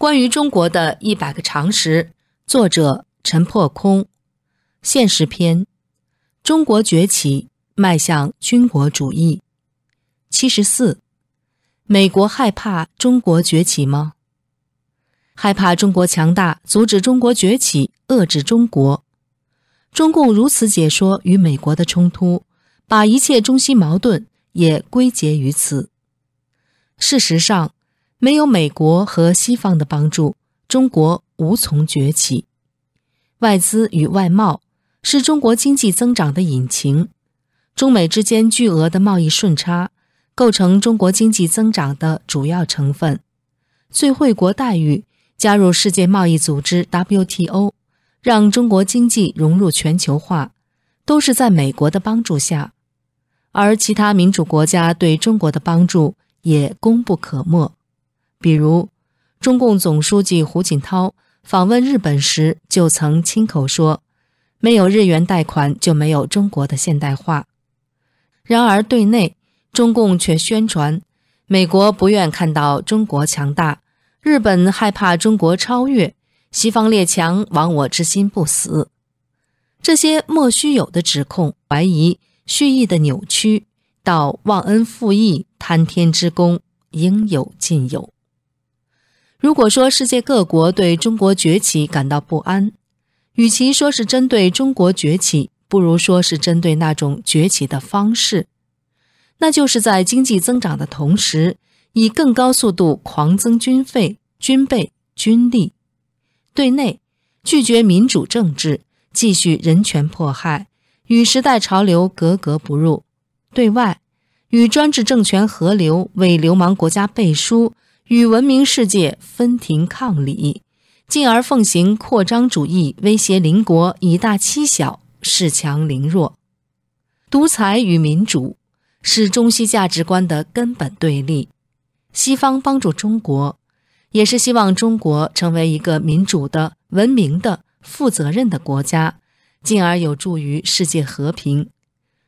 关于中国的一百个常识，作者陈破空，现实篇，中国崛起迈向军国主义。七十四，美国害怕中国崛起吗？害怕中国强大，阻止中国崛起，遏制中国。中共如此解说与美国的冲突，把一切中西矛盾也归结于此。事实上。没有美国和西方的帮助，中国无从崛起。外资与外贸是中国经济增长的引擎，中美之间巨额的贸易顺差构成中国经济增长的主要成分。最惠国待遇、加入世界贸易组织 WTO、让中国经济融入全球化，都是在美国的帮助下，而其他民主国家对中国的帮助也功不可没。比如，中共总书记胡锦涛访问日本时就曾亲口说：“没有日元贷款，就没有中国的现代化。”然而，对内中共却宣传美国不愿看到中国强大，日本害怕中国超越，西方列强亡我之心不死。这些莫须有的指控、怀疑、蓄意的扭曲，到忘恩负义、贪天之功，应有尽有。如果说世界各国对中国崛起感到不安，与其说是针对中国崛起，不如说是针对那种崛起的方式，那就是在经济增长的同时，以更高速度狂增军费、军备、军力；对内拒绝民主政治，继续人权迫害，与时代潮流格格不入；对外与专制政权合流，为流氓国家背书。与文明世界分庭抗礼，进而奉行扩张主义，威胁邻国，以大欺小，恃强凌弱。独裁与民主是中西价值观的根本对立。西方帮助中国，也是希望中国成为一个民主的、文明的、负责任的国家，进而有助于世界和平。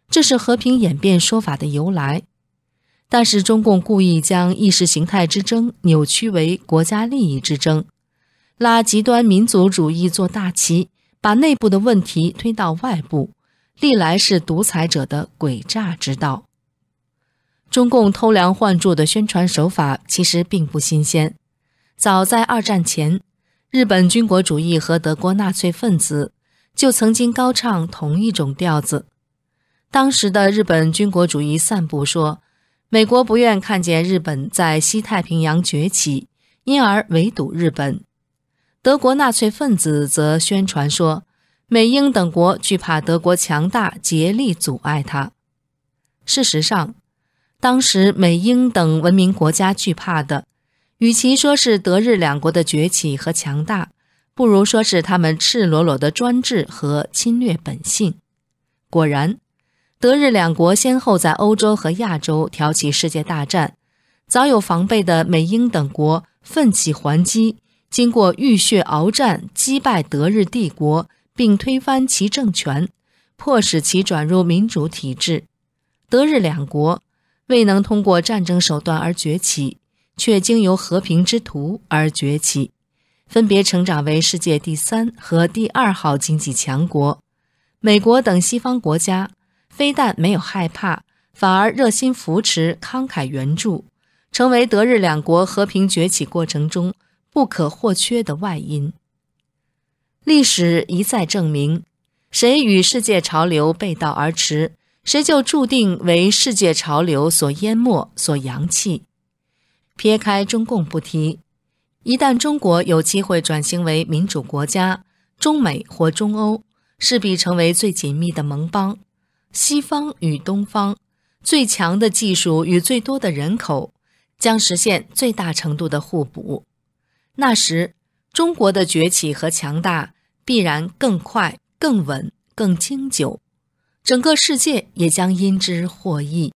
这是和平演变说法的由来。但是中共故意将意识形态之争扭曲为国家利益之争，拉极端民族主义做大旗，把内部的问题推到外部，历来是独裁者的诡诈之道。中共偷梁换柱的宣传手法其实并不新鲜，早在二战前，日本军国主义和德国纳粹分子就曾经高唱同一种调子。当时的日本军国主义散布说。美国不愿看见日本在西太平洋崛起，因而围堵日本。德国纳粹分子则宣传说，美英等国惧怕德国强大，竭力阻碍它。事实上，当时美英等文明国家惧怕的，与其说是德日两国的崛起和强大，不如说是他们赤裸裸的专制和侵略本性。果然。德日两国先后在欧洲和亚洲挑起世界大战，早有防备的美英等国奋起还击，经过浴血鏖战，击败德日帝国，并推翻其政权，迫使其转入民主体制。德日两国未能通过战争手段而崛起，却经由和平之途而崛起，分别成长为世界第三和第二号经济强国。美国等西方国家。非但没有害怕，反而热心扶持、慷慨援助，成为德日两国和平崛起过程中不可或缺的外因。历史一再证明，谁与世界潮流背道而驰，谁就注定为世界潮流所淹没、所扬弃。撇开中共不提，一旦中国有机会转型为民主国家，中美或中欧势必成为最紧密的盟邦。西方与东方最强的技术与最多的人口将实现最大程度的互补，那时中国的崛起和强大必然更快、更稳、更经久，整个世界也将因之获益。